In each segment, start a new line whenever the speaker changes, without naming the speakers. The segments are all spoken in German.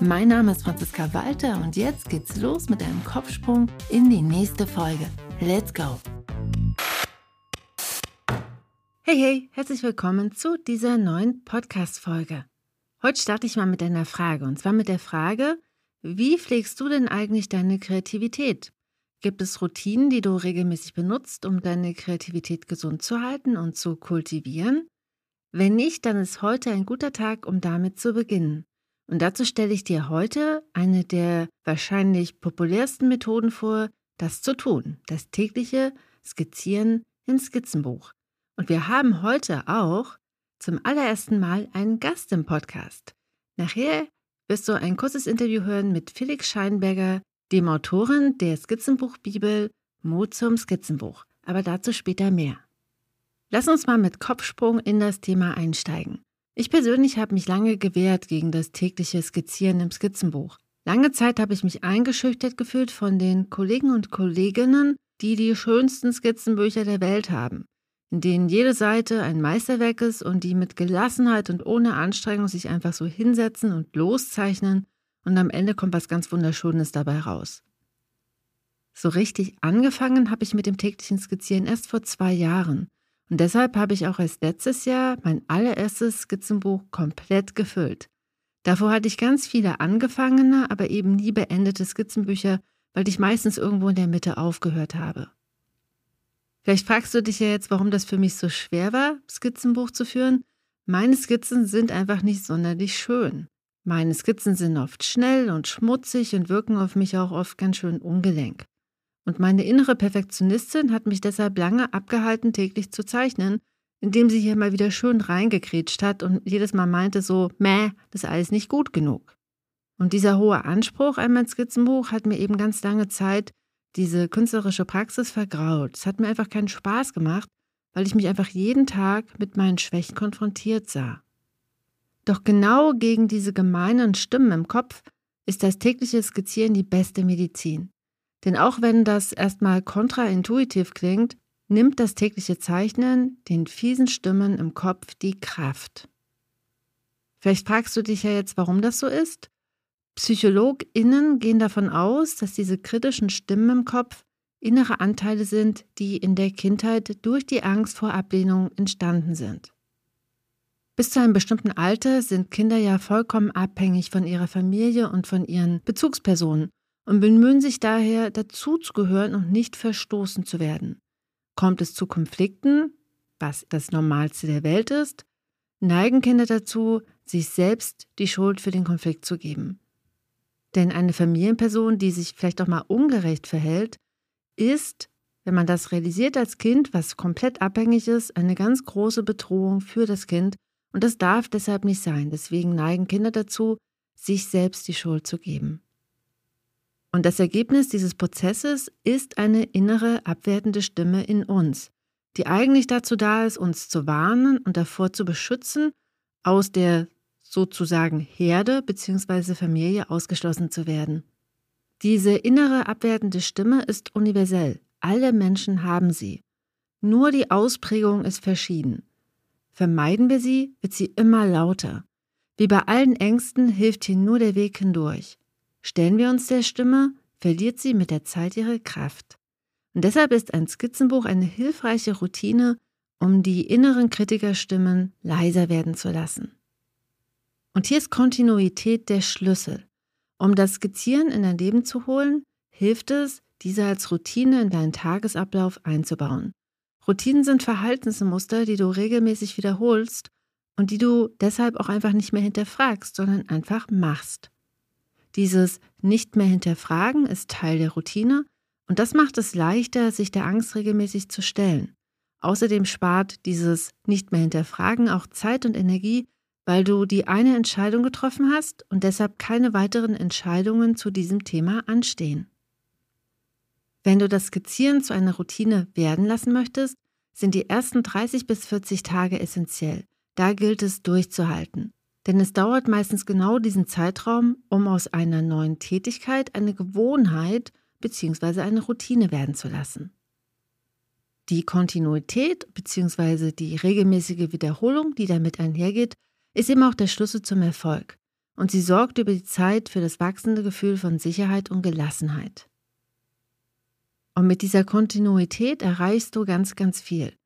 Mein Name ist Franziska Walter und jetzt geht's los mit einem Kopfsprung in die nächste Folge. Let's go! Hey, hey, herzlich willkommen zu dieser neuen Podcast-Folge. Heute starte ich mal mit einer Frage und zwar mit der Frage, wie pflegst du denn eigentlich deine Kreativität? Gibt es Routinen, die du regelmäßig benutzt, um deine Kreativität gesund zu halten und zu kultivieren? Wenn nicht, dann ist heute ein guter Tag, um damit zu beginnen. Und dazu stelle ich dir heute eine der wahrscheinlich populärsten Methoden vor, das zu tun, das tägliche Skizzieren im Skizzenbuch. Und wir haben heute auch zum allerersten Mal einen Gast im Podcast. Nachher wirst du ein kurzes Interview hören mit Felix Scheinberger, dem Autorin der Skizzenbuchbibel Mut zum Skizzenbuch. Aber dazu später mehr. Lass uns mal mit Kopfsprung in das Thema einsteigen. Ich persönlich habe mich lange gewehrt gegen das tägliche Skizzieren im Skizzenbuch. Lange Zeit habe ich mich eingeschüchtert gefühlt von den Kollegen und Kolleginnen, die die schönsten Skizzenbücher der Welt haben in denen jede Seite ein Meisterwerk ist und die mit Gelassenheit und ohne Anstrengung sich einfach so hinsetzen und loszeichnen und am Ende kommt was ganz Wunderschönes dabei raus. So richtig angefangen habe ich mit dem täglichen Skizzieren erst vor zwei Jahren. Und deshalb habe ich auch erst letztes Jahr mein allererstes Skizzenbuch komplett gefüllt. Davor hatte ich ganz viele angefangene, aber eben nie beendete Skizzenbücher, weil ich meistens irgendwo in der Mitte aufgehört habe. Vielleicht fragst du dich ja jetzt, warum das für mich so schwer war, Skizzenbuch zu führen. Meine Skizzen sind einfach nicht sonderlich schön. Meine Skizzen sind oft schnell und schmutzig und wirken auf mich auch oft ganz schön ungelenk. Und meine innere Perfektionistin hat mich deshalb lange abgehalten, täglich zu zeichnen, indem sie hier mal wieder schön reingekretscht hat und jedes Mal meinte so, meh, das ist alles nicht gut genug. Und dieser hohe Anspruch an mein Skizzenbuch hat mir eben ganz lange Zeit diese künstlerische Praxis vergraut. Es hat mir einfach keinen Spaß gemacht, weil ich mich einfach jeden Tag mit meinen Schwächen konfrontiert sah. Doch genau gegen diese gemeinen Stimmen im Kopf ist das tägliche Skizzieren die beste Medizin. Denn auch wenn das erstmal kontraintuitiv klingt, nimmt das tägliche Zeichnen den fiesen Stimmen im Kopf die Kraft. Vielleicht fragst du dich ja jetzt, warum das so ist? PsychologInnen gehen davon aus, dass diese kritischen Stimmen im Kopf innere Anteile sind, die in der Kindheit durch die Angst vor Ablehnung entstanden sind. Bis zu einem bestimmten Alter sind Kinder ja vollkommen abhängig von ihrer Familie und von ihren Bezugspersonen und bemühen sich daher, dazuzugehören und nicht verstoßen zu werden. Kommt es zu Konflikten, was das Normalste der Welt ist, neigen Kinder dazu, sich selbst die Schuld für den Konflikt zu geben. Denn eine Familienperson, die sich vielleicht auch mal ungerecht verhält, ist, wenn man das realisiert als Kind, was komplett abhängig ist, eine ganz große Bedrohung für das Kind. Und das darf deshalb nicht sein. Deswegen neigen Kinder dazu, sich selbst die Schuld zu geben. Und das Ergebnis dieses Prozesses ist eine innere abwertende Stimme in uns, die eigentlich dazu da ist, uns zu warnen und davor zu beschützen, aus der sozusagen Herde bzw. Familie ausgeschlossen zu werden. Diese innere abwertende Stimme ist universell. Alle Menschen haben sie. Nur die Ausprägung ist verschieden. Vermeiden wir sie, wird sie immer lauter. Wie bei allen Ängsten hilft hier nur der Weg hindurch. Stellen wir uns der Stimme, verliert sie mit der Zeit ihre Kraft. Und deshalb ist ein Skizzenbuch eine hilfreiche Routine, um die inneren Kritikerstimmen leiser werden zu lassen. Und hier ist Kontinuität der Schlüssel. Um das Skizzieren in dein Leben zu holen, hilft es, diese als Routine in deinen Tagesablauf einzubauen. Routinen sind Verhaltensmuster, die du regelmäßig wiederholst und die du deshalb auch einfach nicht mehr hinterfragst, sondern einfach machst. Dieses nicht mehr hinterfragen ist Teil der Routine und das macht es leichter, sich der Angst regelmäßig zu stellen. Außerdem spart dieses nicht mehr hinterfragen auch Zeit und Energie, weil du die eine Entscheidung getroffen hast und deshalb keine weiteren Entscheidungen zu diesem Thema anstehen. Wenn du das Skizzieren zu einer Routine werden lassen möchtest, sind die ersten 30 bis 40 Tage essentiell. Da gilt es durchzuhalten. Denn es dauert meistens genau diesen Zeitraum, um aus einer neuen Tätigkeit eine Gewohnheit bzw. eine Routine werden zu lassen. Die Kontinuität bzw. die regelmäßige Wiederholung, die damit einhergeht, ist eben auch der Schlüssel zum Erfolg. Und sie sorgt über die Zeit für das wachsende Gefühl von Sicherheit und Gelassenheit. Und mit dieser Kontinuität erreichst du ganz, ganz viel.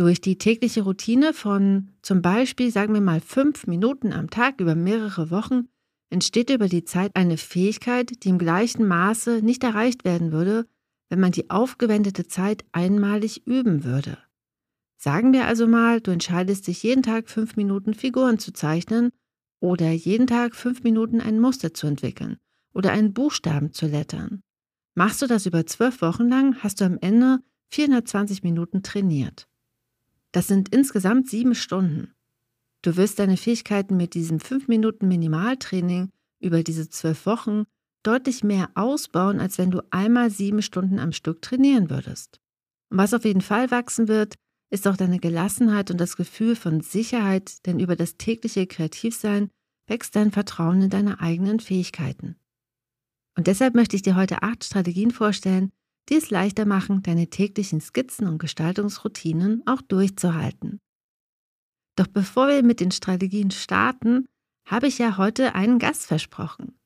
Durch die tägliche Routine von zum Beispiel, sagen wir mal, fünf Minuten am Tag über mehrere Wochen entsteht über die Zeit eine Fähigkeit, die im gleichen Maße nicht erreicht werden würde, wenn man die aufgewendete Zeit einmalig üben würde. Sagen wir also mal, du entscheidest dich jeden Tag fünf Minuten Figuren zu zeichnen oder jeden Tag fünf Minuten ein Muster zu entwickeln oder einen Buchstaben zu lettern. Machst du das über zwölf Wochen lang, hast du am Ende 420 Minuten trainiert. Das sind insgesamt sieben Stunden. Du wirst deine Fähigkeiten mit diesem fünf Minuten Minimaltraining über diese zwölf Wochen deutlich mehr ausbauen, als wenn du einmal sieben Stunden am Stück trainieren würdest. Und was auf jeden Fall wachsen wird, ist auch deine Gelassenheit und das Gefühl von Sicherheit, denn über das tägliche Kreativsein wächst dein Vertrauen in deine eigenen Fähigkeiten. Und deshalb möchte ich dir heute acht Strategien vorstellen, die es leichter machen, deine täglichen Skizzen und Gestaltungsroutinen auch durchzuhalten. Doch bevor wir mit den Strategien starten, habe ich ja heute einen Gast versprochen.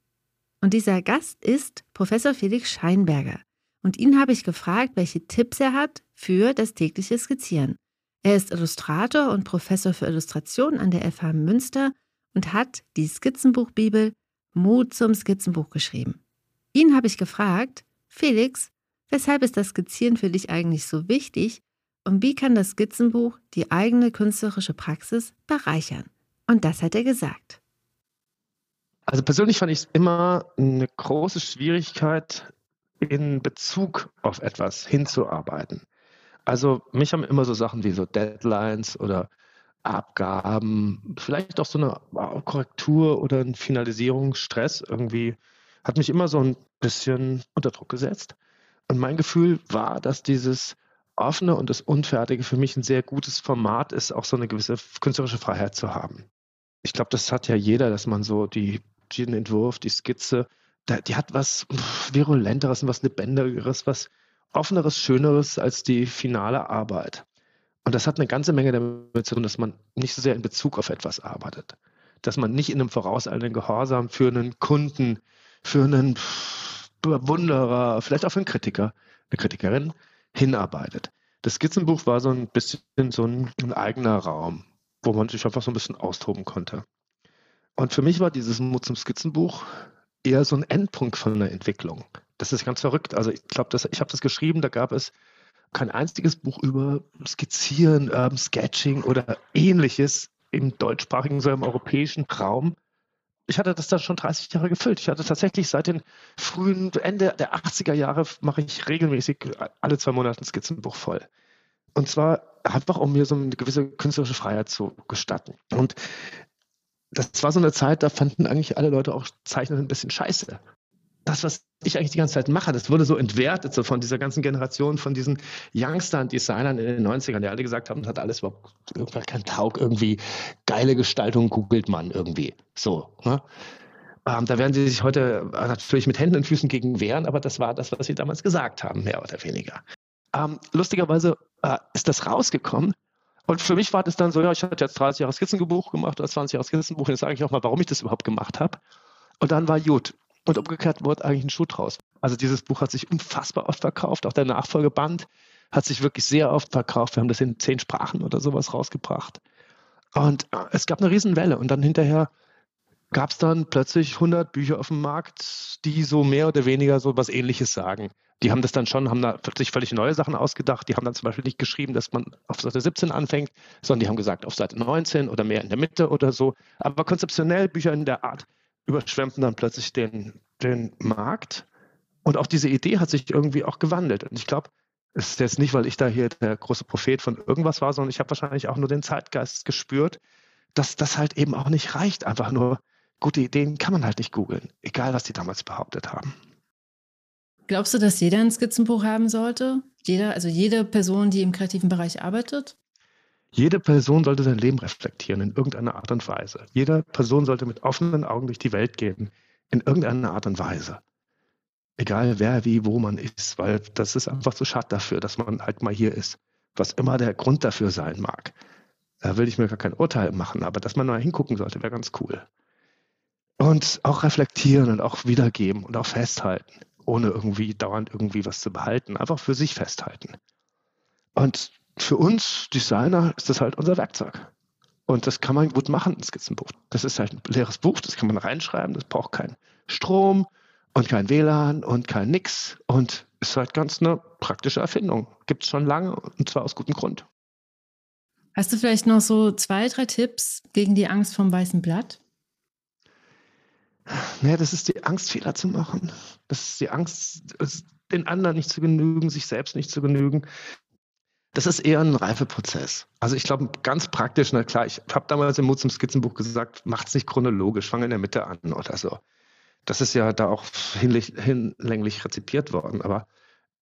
Und dieser Gast ist Professor Felix Scheinberger. Und ihn habe ich gefragt, welche Tipps er hat für das tägliche Skizzieren. Er ist Illustrator und Professor für Illustration an der FH Münster und hat die Skizzenbuchbibel Mut zum Skizzenbuch geschrieben. Ihn habe ich gefragt, Felix, weshalb ist das Skizzieren für dich eigentlich so wichtig und wie kann das Skizzenbuch die eigene künstlerische Praxis bereichern? Und das hat er gesagt.
Also persönlich fand ich es immer eine große Schwierigkeit, in Bezug auf etwas hinzuarbeiten. Also mich haben immer so Sachen wie so Deadlines oder Abgaben, vielleicht auch so eine Korrektur oder ein Finalisierungsstress irgendwie, hat mich immer so ein bisschen unter Druck gesetzt. Und mein Gefühl war, dass dieses offene und das Unfertige für mich ein sehr gutes Format ist, auch so eine gewisse künstlerische Freiheit zu haben. Ich glaube, das hat ja jeder, dass man so die den Entwurf, die Skizze, die hat was Virulenteres, was Lebendigeres, was Offeneres, Schöneres als die finale Arbeit. Und das hat eine ganze Menge damit zu tun, dass man nicht so sehr in Bezug auf etwas arbeitet. Dass man nicht in einem vorauseilenden Gehorsam für einen Kunden, für einen Bewunderer, vielleicht auch für einen Kritiker, eine Kritikerin hinarbeitet. Das Skizzenbuch war so ein bisschen so ein, ein eigener Raum, wo man sich einfach so ein bisschen austoben konnte. Und für mich war dieses Mut zum Skizzenbuch eher so ein Endpunkt von einer Entwicklung. Das ist ganz verrückt. Also ich glaube, ich habe das geschrieben, da gab es kein einziges Buch über Skizzieren, Urban Sketching oder ähnliches im deutschsprachigen, so im europäischen Raum. Ich hatte das dann schon 30 Jahre gefüllt. Ich hatte tatsächlich seit den frühen, Ende der 80er Jahre mache ich regelmäßig alle zwei Monate ein Skizzenbuch voll. Und zwar einfach, um mir so eine gewisse künstlerische Freiheit zu gestatten. Und das war so eine Zeit, da fanden eigentlich alle Leute auch Zeichnen ein bisschen scheiße. Das, was ich eigentlich die ganze Zeit mache, das wurde so entwertet so von dieser ganzen Generation, von diesen Youngstern, Designern in den 90ern, die alle gesagt haben, das hat alles überhaupt kein Taug, irgendwie geile Gestaltung googelt man irgendwie. So. Ne? Ähm, da werden sie sich heute natürlich mit Händen und Füßen gegen wehren, aber das war das, was sie damals gesagt haben, mehr oder weniger. Ähm, lustigerweise äh, ist das rausgekommen und für mich war das dann so, ja, ich hatte jetzt 30 Jahre Skizzenbuch gemacht oder 20 Jahre Skizzenbuch, jetzt sage ich auch mal, warum ich das überhaupt gemacht habe. Und dann war gut. Und umgekehrt wurde eigentlich ein Schuh draus. Also dieses Buch hat sich unfassbar oft verkauft. Auch der Nachfolgeband hat sich wirklich sehr oft verkauft. Wir haben das in zehn Sprachen oder sowas rausgebracht. Und äh, es gab eine Riesenwelle. Und dann hinterher gab es dann plötzlich 100 Bücher auf dem Markt, die so mehr oder weniger so was Ähnliches sagen. Die haben das dann schon, haben da sich völlig neue Sachen ausgedacht. Die haben dann zum Beispiel nicht geschrieben, dass man auf Seite 17 anfängt, sondern die haben gesagt, auf Seite 19 oder mehr in der Mitte oder so. Aber konzeptionell Bücher in der Art überschwemmten dann plötzlich den, den Markt. Und auch diese Idee hat sich irgendwie auch gewandelt. Und ich glaube, es ist jetzt nicht, weil ich da hier der große Prophet von irgendwas war, sondern ich habe wahrscheinlich auch nur den Zeitgeist gespürt, dass das halt eben auch nicht reicht, einfach nur gute Ideen kann man halt nicht googeln, egal was die damals behauptet haben.
Glaubst du, dass jeder ein Skizzenbuch haben sollte? Jeder, also jede Person, die im kreativen Bereich arbeitet?
Jede Person sollte sein Leben reflektieren in irgendeiner Art und Weise. Jede Person sollte mit offenen Augen durch die Welt gehen, in irgendeiner Art und Weise. Egal wer, wie, wo man ist, weil das ist einfach zu schade dafür, dass man halt mal hier ist. Was immer der Grund dafür sein mag. Da will ich mir gar kein Urteil machen, aber dass man mal hingucken sollte, wäre ganz cool. Und auch reflektieren und auch wiedergeben und auch festhalten, ohne irgendwie dauernd irgendwie was zu behalten. Einfach für sich festhalten. Und für uns Designer ist das halt unser Werkzeug. Und das kann man gut machen, ein Skizzenbuch. Das ist halt ein leeres Buch, das kann man reinschreiben, das braucht keinen Strom und kein WLAN und kein Nix und ist halt ganz eine praktische Erfindung. Gibt es schon lange und zwar aus gutem Grund.
Hast du vielleicht noch so zwei, drei Tipps gegen die Angst vom weißen Blatt?
Naja, das ist die Angst, Fehler zu machen. Das ist die Angst, den anderen nicht zu genügen, sich selbst nicht zu genügen. Das ist eher ein Reifeprozess. Also ich glaube, ganz praktisch, na klar, ich habe damals im Mut zum Skizzenbuch gesagt, macht es nicht chronologisch, fange in der Mitte an oder so. Das ist ja da auch hinlänglich rezipiert worden. Aber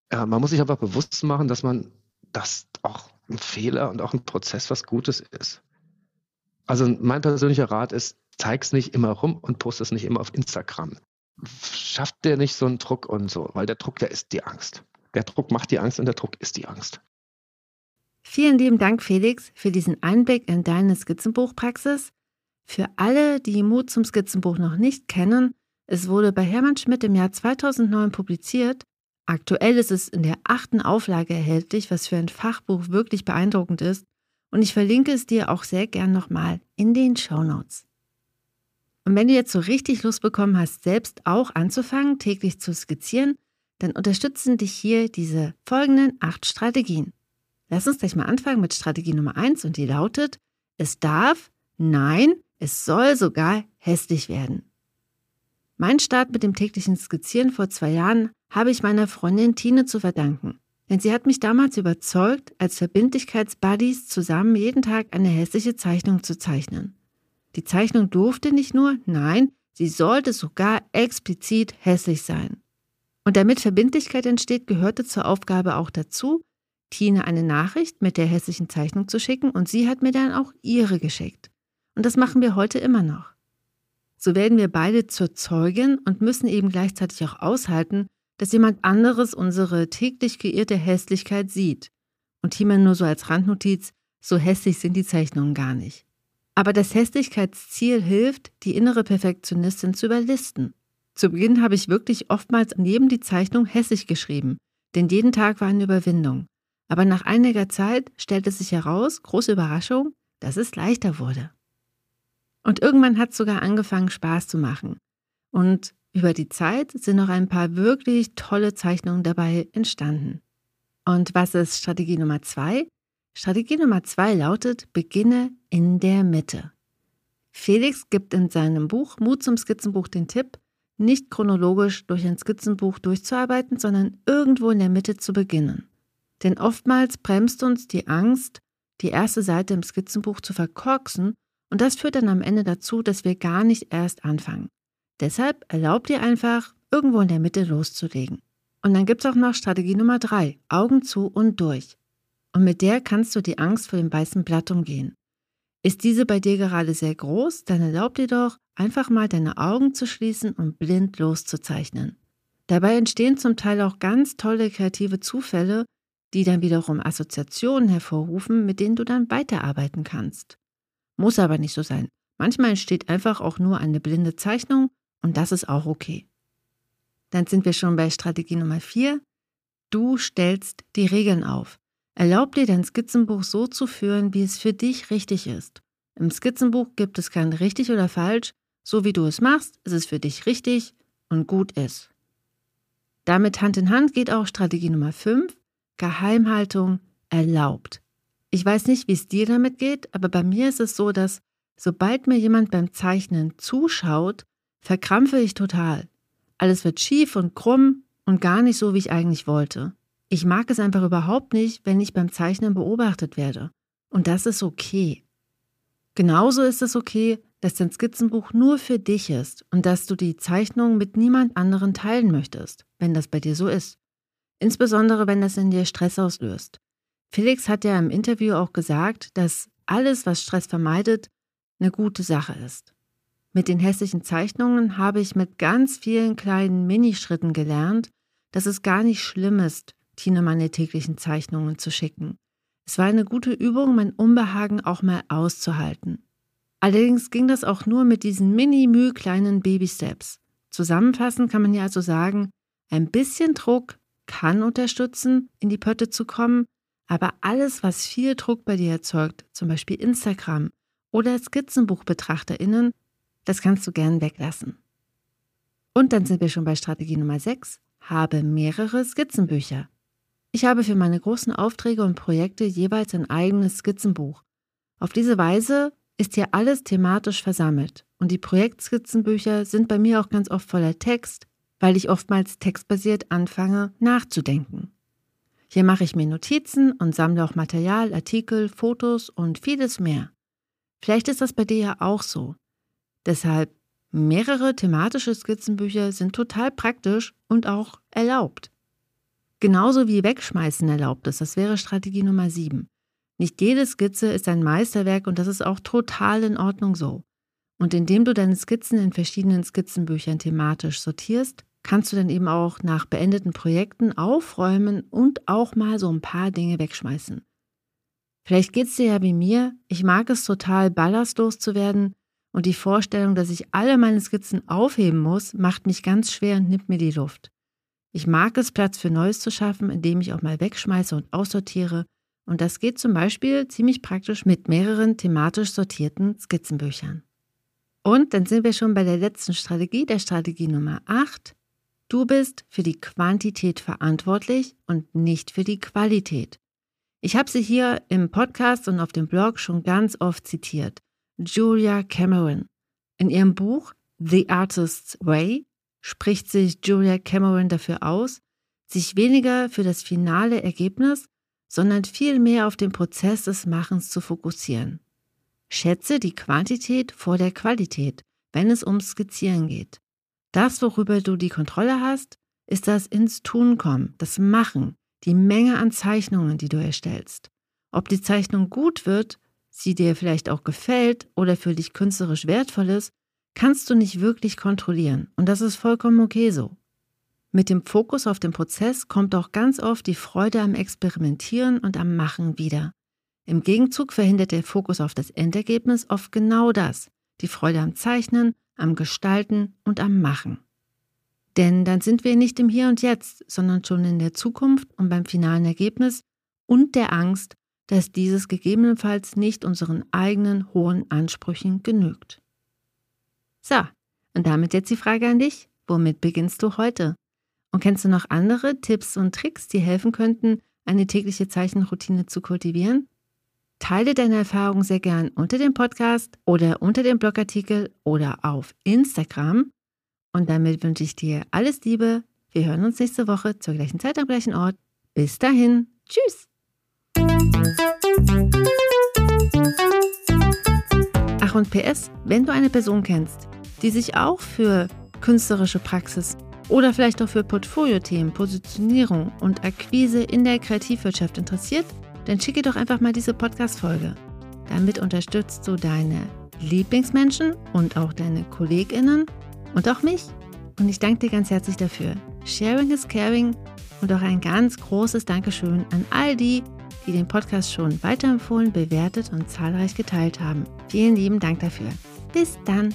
äh, man muss sich einfach bewusst machen, dass man das auch ein Fehler und auch ein Prozess was Gutes ist. Also mein persönlicher Rat ist, zeig's nicht immer rum und poste es nicht immer auf Instagram. Schafft dir nicht so einen Druck und so, weil der Druck, der ist die Angst. Der Druck macht die Angst und der Druck ist die Angst.
Vielen lieben Dank, Felix, für diesen Einblick in deine Skizzenbuchpraxis. Für alle, die Mut zum Skizzenbuch noch nicht kennen, es wurde bei Hermann Schmidt im Jahr 2009 publiziert. Aktuell ist es in der achten Auflage erhältlich, was für ein Fachbuch wirklich beeindruckend ist. Und ich verlinke es dir auch sehr gern nochmal in den Show Notes. Und wenn du jetzt so richtig Lust bekommen hast, selbst auch anzufangen, täglich zu skizzieren, dann unterstützen dich hier diese folgenden acht Strategien. Lass uns gleich mal anfangen mit Strategie Nummer eins und die lautet, es darf, nein, es soll sogar hässlich werden. Mein Start mit dem täglichen Skizzieren vor zwei Jahren habe ich meiner Freundin Tine zu verdanken. Denn sie hat mich damals überzeugt, als Verbindlichkeitsbuddies zusammen jeden Tag eine hässliche Zeichnung zu zeichnen. Die Zeichnung durfte nicht nur, nein, sie sollte sogar explizit hässlich sein. Und damit Verbindlichkeit entsteht, gehörte zur Aufgabe auch dazu, Tine eine Nachricht mit der hässlichen Zeichnung zu schicken und sie hat mir dann auch ihre geschickt. Und das machen wir heute immer noch. So werden wir beide zur Zeugin und müssen eben gleichzeitig auch aushalten, dass jemand anderes unsere täglich geirrte Hässlichkeit sieht. Und hier mal nur so als Randnotiz, so hässlich sind die Zeichnungen gar nicht. Aber das Hässlichkeitsziel hilft, die innere Perfektionistin zu überlisten. Zu Beginn habe ich wirklich oftmals neben die Zeichnung hässlich geschrieben, denn jeden Tag war eine Überwindung. Aber nach einiger Zeit stellte sich heraus, große Überraschung, dass es leichter wurde. Und irgendwann hat es sogar angefangen, Spaß zu machen. Und über die Zeit sind noch ein paar wirklich tolle Zeichnungen dabei entstanden. Und was ist Strategie Nummer zwei? Strategie Nummer zwei lautet, beginne in der Mitte. Felix gibt in seinem Buch Mut zum Skizzenbuch den Tipp, nicht chronologisch durch ein Skizzenbuch durchzuarbeiten, sondern irgendwo in der Mitte zu beginnen. Denn oftmals bremst uns die Angst, die erste Seite im Skizzenbuch zu verkorksen, und das führt dann am Ende dazu, dass wir gar nicht erst anfangen. Deshalb erlaubt dir einfach, irgendwo in der Mitte loszulegen. Und dann gibt es auch noch Strategie Nummer drei: Augen zu und durch. Und mit der kannst du die Angst vor dem weißen Blatt umgehen. Ist diese bei dir gerade sehr groß, dann erlaub dir doch, einfach mal deine Augen zu schließen und blind loszuzeichnen. Dabei entstehen zum Teil auch ganz tolle kreative Zufälle, die dann wiederum Assoziationen hervorrufen, mit denen du dann weiterarbeiten kannst. Muss aber nicht so sein. Manchmal entsteht einfach auch nur eine blinde Zeichnung und das ist auch okay. Dann sind wir schon bei Strategie Nummer 4. Du stellst die Regeln auf. Erlaub dir dein Skizzenbuch so zu führen, wie es für dich richtig ist. Im Skizzenbuch gibt es kein richtig oder falsch. So wie du es machst, ist es für dich richtig und gut ist. Damit Hand in Hand geht auch Strategie Nummer 5. Geheimhaltung erlaubt. Ich weiß nicht, wie es dir damit geht, aber bei mir ist es so, dass sobald mir jemand beim Zeichnen zuschaut, verkrampfe ich total. Alles wird schief und krumm und gar nicht so, wie ich eigentlich wollte. Ich mag es einfach überhaupt nicht, wenn ich beim Zeichnen beobachtet werde. Und das ist okay. Genauso ist es okay, dass dein Skizzenbuch nur für dich ist und dass du die Zeichnung mit niemand anderen teilen möchtest, wenn das bei dir so ist. Insbesondere wenn das in dir Stress auslöst. Felix hat ja im Interview auch gesagt, dass alles, was Stress vermeidet, eine gute Sache ist. Mit den hässlichen Zeichnungen habe ich mit ganz vielen kleinen Minischritten gelernt, dass es gar nicht schlimm ist, Tine meine täglichen Zeichnungen zu schicken. Es war eine gute Übung, mein Unbehagen auch mal auszuhalten. Allerdings ging das auch nur mit diesen mini-müh kleinen Baby-Steps. Zusammenfassend kann man ja also sagen, ein bisschen Druck kann unterstützen, in die Pötte zu kommen, aber alles, was viel Druck bei dir erzeugt, zum Beispiel Instagram oder Skizzenbuchbetrachterinnen, das kannst du gern weglassen. Und dann sind wir schon bei Strategie Nummer 6. Habe mehrere Skizzenbücher. Ich habe für meine großen Aufträge und Projekte jeweils ein eigenes Skizzenbuch. Auf diese Weise ist hier alles thematisch versammelt und die Projektskizzenbücher sind bei mir auch ganz oft voller Text, weil ich oftmals textbasiert anfange nachzudenken. Hier mache ich mir Notizen und sammle auch Material, Artikel, Fotos und vieles mehr. Vielleicht ist das bei dir ja auch so. Deshalb mehrere thematische Skizzenbücher sind total praktisch und auch erlaubt. Genauso wie Wegschmeißen erlaubt ist, das wäre Strategie Nummer 7. Nicht jede Skizze ist ein Meisterwerk und das ist auch total in Ordnung so. Und indem du deine Skizzen in verschiedenen Skizzenbüchern thematisch sortierst, kannst du dann eben auch nach beendeten Projekten aufräumen und auch mal so ein paar Dinge wegschmeißen. Vielleicht geht es dir ja wie mir, ich mag es total ballastlos zu werden und die Vorstellung, dass ich alle meine Skizzen aufheben muss, macht mich ganz schwer und nimmt mir die Luft. Ich mag es, Platz für Neues zu schaffen, indem ich auch mal wegschmeiße und aussortiere und das geht zum Beispiel ziemlich praktisch mit mehreren thematisch sortierten Skizzenbüchern. Und dann sind wir schon bei der letzten Strategie, der Strategie Nummer 8. Du bist für die Quantität verantwortlich und nicht für die Qualität. Ich habe sie hier im Podcast und auf dem Blog schon ganz oft zitiert. Julia Cameron. In ihrem Buch The Artist's Way spricht sich Julia Cameron dafür aus, sich weniger für das finale Ergebnis, sondern vielmehr auf den Prozess des Machens zu fokussieren. Schätze die Quantität vor der Qualität, wenn es ums Skizzieren geht. Das, worüber du die Kontrolle hast, ist das ins Tun kommen, das Machen, die Menge an Zeichnungen, die du erstellst. Ob die Zeichnung gut wird, sie dir vielleicht auch gefällt oder für dich künstlerisch wertvoll ist, kannst du nicht wirklich kontrollieren und das ist vollkommen okay so. Mit dem Fokus auf den Prozess kommt auch ganz oft die Freude am Experimentieren und am Machen wieder. Im Gegenzug verhindert der Fokus auf das Endergebnis oft genau das, die Freude am Zeichnen, am Gestalten und am Machen. Denn dann sind wir nicht im Hier und Jetzt, sondern schon in der Zukunft und beim finalen Ergebnis und der Angst, dass dieses gegebenenfalls nicht unseren eigenen hohen Ansprüchen genügt. So, und damit jetzt die Frage an dich, womit beginnst du heute? Und kennst du noch andere Tipps und Tricks, die helfen könnten, eine tägliche Zeichenroutine zu kultivieren? Teile deine Erfahrungen sehr gern unter dem Podcast oder unter dem Blogartikel oder auf Instagram. Und damit wünsche ich dir alles Liebe. Wir hören uns nächste Woche zur gleichen Zeit am gleichen Ort. Bis dahin. Tschüss. Ach und PS, wenn du eine Person kennst, die sich auch für künstlerische Praxis oder vielleicht auch für Portfoliothemen, Positionierung und Akquise in der Kreativwirtschaft interessiert, dann schicke doch einfach mal diese Podcast-Folge. Damit unterstützt du deine Lieblingsmenschen und auch deine KollegInnen und auch mich. Und ich danke dir ganz herzlich dafür. Sharing is caring und auch ein ganz großes Dankeschön an all die, die den Podcast schon weiterempfohlen, bewertet und zahlreich geteilt haben. Vielen lieben Dank dafür. Bis dann!